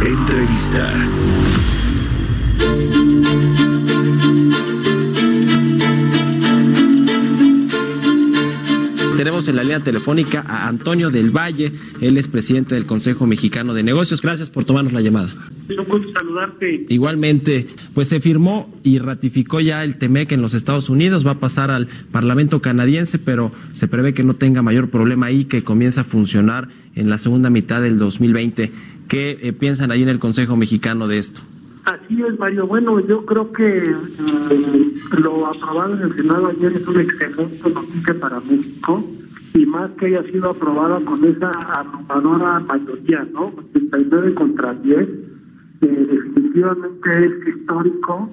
Entrevista. Tenemos en la línea telefónica a Antonio del Valle, él es presidente del Consejo Mexicano de Negocios. Gracias por tomarnos la llamada. Un gusto saludarte. Igualmente, pues se firmó y ratificó ya el TEMEC en los Estados Unidos, va a pasar al Parlamento canadiense, pero se prevé que no tenga mayor problema ahí, que comience a funcionar en la segunda mitad del 2020. ¿Qué eh, piensan ahí en el Consejo Mexicano de esto? Así es, Mario. Bueno, yo creo que eh, lo aprobado en el Senado ayer es una excelente noticia para México y más que haya sido aprobada con esa abrumadora mayoría, ¿no? 89 contra 10, eh, definitivamente es histórico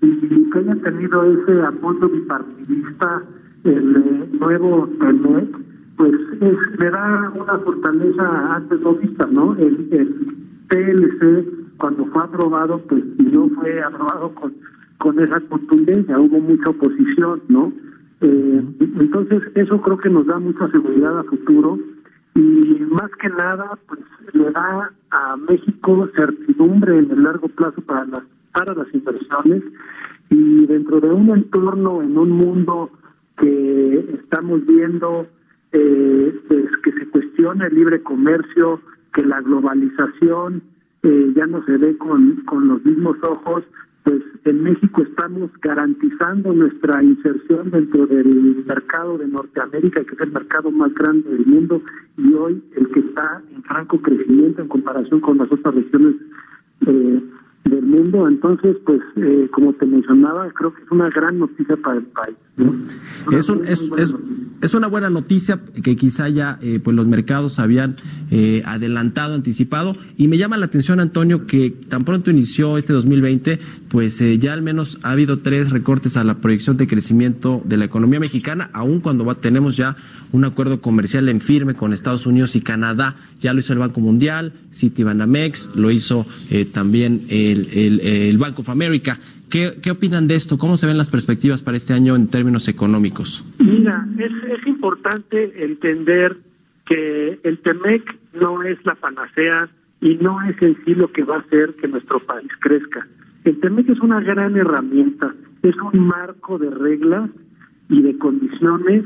y que haya tenido ese apoyo bipartidista el nuevo TEMEC, pues es, le da una fortaleza antes no vista, ¿no? El, el TLC cuando fue aprobado, pues no fue aprobado con, con esa contundencia, hubo mucha oposición, ¿no? Eh, entonces, eso creo que nos da mucha seguridad a futuro y más que nada, pues le da a México certidumbre en el largo plazo para las, para las inversiones y dentro de un entorno, en un mundo que estamos viendo eh, pues, que se cuestiona el libre comercio, que la globalización eh, ya no se ve con, con los mismos ojos, pues en México estamos garantizando nuestra inserción dentro del mercado de Norteamérica, que es el mercado más grande del mundo y hoy el que está en franco crecimiento en comparación con las otras regiones eh, del mundo. Entonces, pues, eh, como te mencionaba, creo que es una gran noticia para el país. Es, un, es, es, es, una buena noticia que quizá ya eh, pues los mercados habían eh, adelantado, anticipado. Y me llama la atención, Antonio, que tan pronto inició este 2020, pues eh, ya al menos ha habido tres recortes a la proyección de crecimiento de la economía mexicana, aun cuando va, tenemos ya un acuerdo comercial en firme con Estados Unidos y Canadá. Ya lo hizo el Banco Mundial, Citibanamex, lo hizo eh, también el, el, el Bank of America. ¿Qué, ¿Qué opinan de esto? ¿Cómo se ven las perspectivas para este año en términos económicos? Mira, es, es importante entender que el TEMEC no es la panacea y no es en sí lo que va a hacer que nuestro país crezca. El TEMEC es una gran herramienta, es un marco de reglas y de condiciones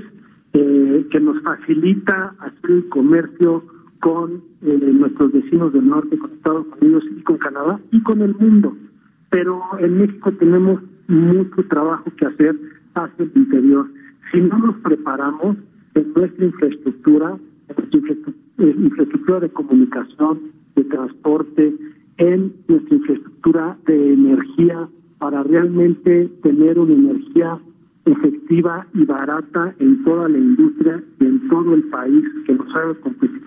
eh, que nos facilita hacer el comercio con eh, nuestros vecinos del norte, con Estados Unidos y con Canadá y con el mundo pero en México tenemos mucho trabajo que hacer hacia el interior. Si no nos preparamos en nuestra infraestructura, en nuestra infraestructura de comunicación, de transporte, en nuestra infraestructura de energía, para realmente tener una energía efectiva y barata en toda la industria y en todo el país que nos haga competitivos,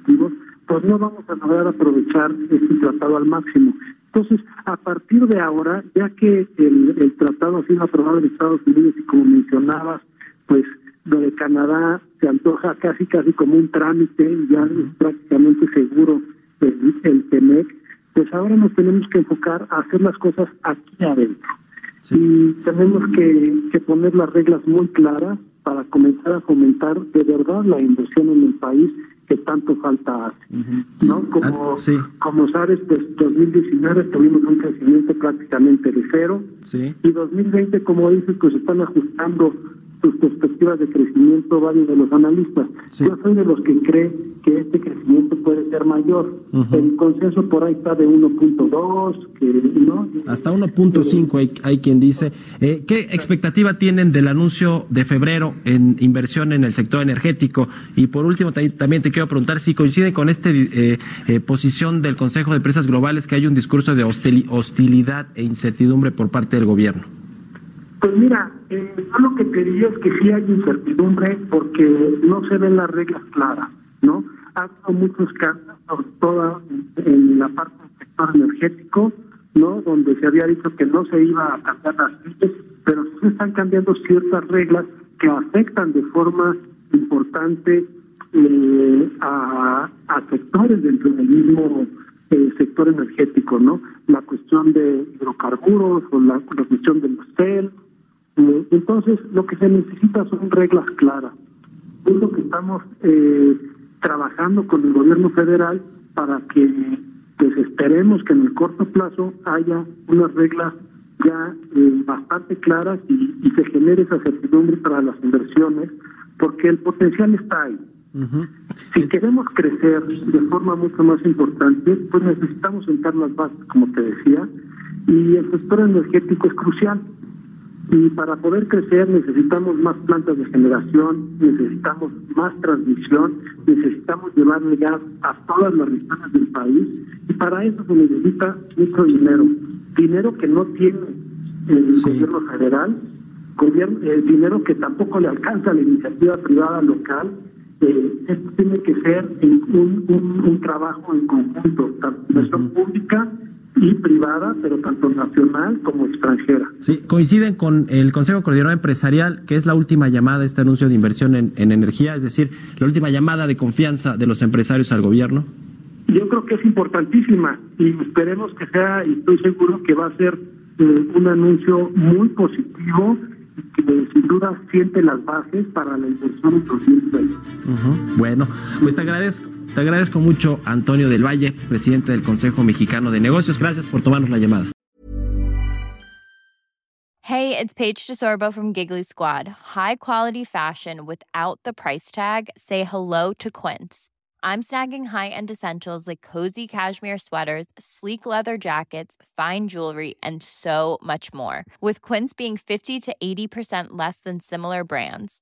pues no vamos a lograr aprovechar este tratado al máximo. Entonces, a partir de ahora, ya que el, el tratado ha sido aprobado en Estados Unidos y como mencionabas, pues lo de Canadá se antoja casi casi como un trámite, ya es prácticamente seguro el, el TEMEC, pues ahora nos tenemos que enfocar a hacer las cosas aquí adentro. Y tenemos que, que poner las reglas muy claras para comenzar a fomentar de verdad la inversión en el país que tanto falta hace. ¿no? Como, Ah, sí. como sabes, pues 2019 tuvimos un crecimiento prácticamente de cero Sí. y 2020, como dices, pues están ajustando sus perspectivas de crecimiento varios de los analistas. Sí. Yo soy de los que cree que este crecimiento puede ser mayor. El consenso por ahí está de 1.2, que no Hasta 1.5 hay, hay quien dice. Eh, ¿Qué expectativa tienen del anuncio de febrero en inversión en el sector energético? Y por último, ta- también te quiero preguntar si coincide con esta posición del Consejo de Empresas Globales que hay un discurso de hostili- hostilidad e incertidumbre por parte del gobierno. Pues mira, eh, yo lo que te diría es que sí hay incertidumbre porque no se ven las reglas claras, ¿no? ha habido muchos cambios, sobre todo en, la parte del sector energético, no donde se había dicho que no se iba a cambiar las leyes, pero sí están cambiando ciertas reglas que afectan de forma importante eh, a, sectores dentro del mismo eh, sector energético, ¿no? La cuestión de hidrocarburos o la, cuestión del CEL. Entonces, lo que se necesita son reglas claras. Es lo que estamos eh, trabajando con el gobierno federal para que pues esperemos que en el corto plazo haya unas reglas ya eh, bastante claras y, y se genere esa certidumbre para las inversiones, porque el potencial está ahí. Si queremos crecer de forma mucho más importante, pues necesitamos sentar las bases, como te decía, y el sector energético es crucial. Y para poder crecer necesitamos más plantas de generación, necesitamos más transmisión, necesitamos llevarle gas a todas las regiones del país. Y para eso se necesita mucho dinero. Dinero que no tiene el gobierno federal, gobierno, el dinero que tampoco le alcanza a la iniciativa privada local. Eh, esto tiene que ser un, un, un trabajo en conjunto, tanto inversión pública y privada, pero tanto nacional como extranjera. Sí, coinciden con el Consejo Coordinador Empresarial, que es la última llamada, este anuncio de inversión en, en energía, es decir, la última llamada de confianza de los empresarios al gobierno. Yo creo que es importantísima y esperemos que sea, y estoy seguro que va a ser eh, un anuncio muy positivo que sin duda siente las bases para la inversión en 2020. Bueno, pues te agradezco. Te agradezco mucho, Antonio del Valle, presidente del Consejo Mexicano de Negocios. Gracias por tomarnos la llamada. Hey, it's Paige DeSorbo from Giggly Squad. High quality fashion without the price tag. Say hello to Quince. I'm snagging high-end essentials like cozy cashmere sweaters, sleek leather jackets, fine jewelry, and so much more. With Quince being 50 to 80% less than similar brands.